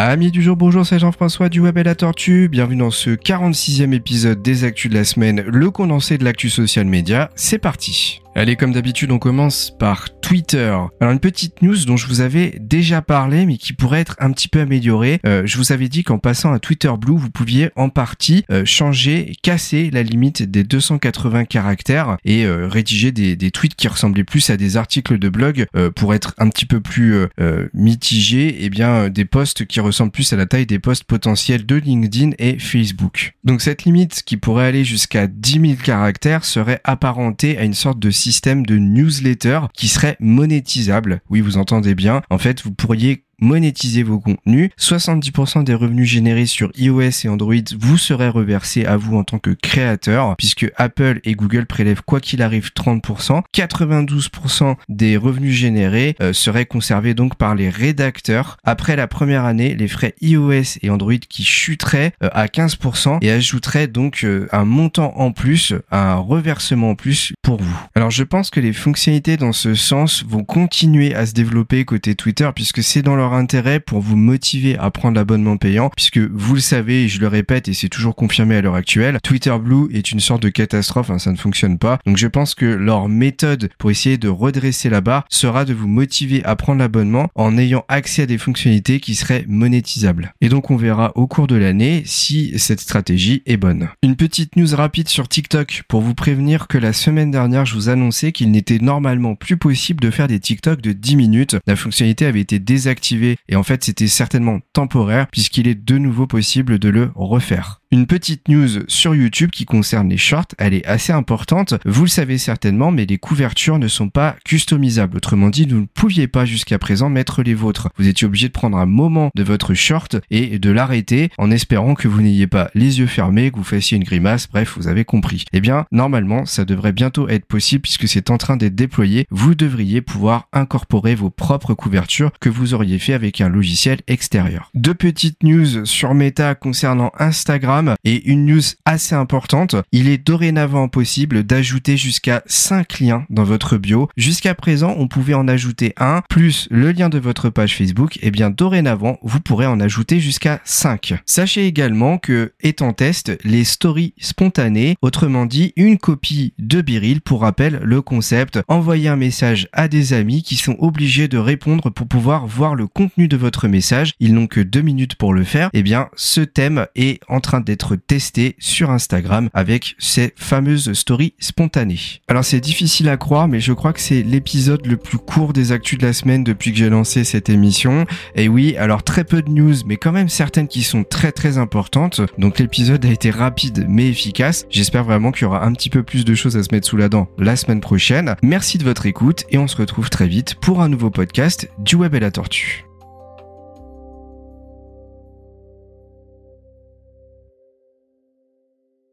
Amis du jour, bonjour, c'est Jean-François du Web et la Tortue. Bienvenue dans ce 46e épisode des Actus de la semaine, le condensé de l'actu social média. C'est parti. Allez, comme d'habitude, on commence par Twitter. Alors une petite news dont je vous avais déjà parlé, mais qui pourrait être un petit peu améliorée. Euh, je vous avais dit qu'en passant à Twitter Blue, vous pouviez en partie euh, changer, casser la limite des 280 caractères et euh, rédiger des, des, tweets qui ressemblaient plus à des articles de blog pour être un petit peu plus mitigé. Et eh bien des posts qui ressemblent plus à la taille des posts potentiels de LinkedIn et Facebook. Donc cette limite qui pourrait aller jusqu'à 10 000 caractères serait apparentée à une sorte de système de newsletter qui serait monétisable. Oui, vous entendez bien. En fait, vous pourriez monétiser vos contenus. 70% des revenus générés sur iOS et Android vous seraient reversés à vous en tant que créateur, puisque Apple et Google prélèvent quoi qu'il arrive 30%. 92% des revenus générés euh, seraient conservés donc par les rédacteurs. Après la première année, les frais iOS et Android qui chuteraient euh, à 15% et ajouteraient donc euh, un montant en plus, un reversement en plus pour vous. Alors je pense que les fonctionnalités dans ce sens vont continuer à se développer côté Twitter puisque c'est dans leur intérêt pour vous motiver à prendre l'abonnement payant, puisque vous le savez, et je le répète, et c'est toujours confirmé à l'heure actuelle, Twitter Blue est une sorte de catastrophe, hein, ça ne fonctionne pas. Donc je pense que leur méthode pour essayer de redresser la barre sera de vous motiver à prendre l'abonnement en ayant accès à des fonctionnalités qui seraient monétisables. Et donc on verra au cours de l'année si cette stratégie est bonne. Une petite news rapide sur TikTok pour vous prévenir que la semaine dernière je vous annonçais qu'il n'était normalement plus possible de faire des TikTok de 10 minutes. La fonctionnalité avait été désactivée et en fait c'était certainement temporaire puisqu'il est de nouveau possible de le refaire. Une petite news sur YouTube qui concerne les shorts, elle est assez importante. Vous le savez certainement, mais les couvertures ne sont pas customisables. Autrement dit, vous ne pouviez pas jusqu'à présent mettre les vôtres. Vous étiez obligé de prendre un moment de votre short et de l'arrêter en espérant que vous n'ayez pas les yeux fermés, que vous fassiez une grimace, bref, vous avez compris. Eh bien, normalement, ça devrait bientôt être possible puisque c'est en train d'être déployé. Vous devriez pouvoir incorporer vos propres couvertures que vous auriez fait avec un logiciel extérieur. Deux petites news sur Meta concernant Instagram et une news assez importante, il est dorénavant possible d'ajouter jusqu'à 5 liens dans votre bio. Jusqu'à présent, on pouvait en ajouter un plus le lien de votre page Facebook. Et eh bien dorénavant, vous pourrez en ajouter jusqu'à 5. Sachez également que en test les stories spontanées, autrement dit une copie de Biril pour rappel le concept envoyer un message à des amis qui sont obligés de répondre pour pouvoir voir le contenu de votre message. Ils n'ont que deux minutes pour le faire. Et eh bien ce thème est en train d'être testé sur Instagram avec ces fameuses stories spontanées. Alors c'est difficile à croire, mais je crois que c'est l'épisode le plus court des actus de la semaine depuis que j'ai lancé cette émission. Et oui, alors très peu de news, mais quand même certaines qui sont très très importantes. Donc l'épisode a été rapide mais efficace. J'espère vraiment qu'il y aura un petit peu plus de choses à se mettre sous la dent la semaine prochaine. Merci de votre écoute et on se retrouve très vite pour un nouveau podcast du Web et la Tortue.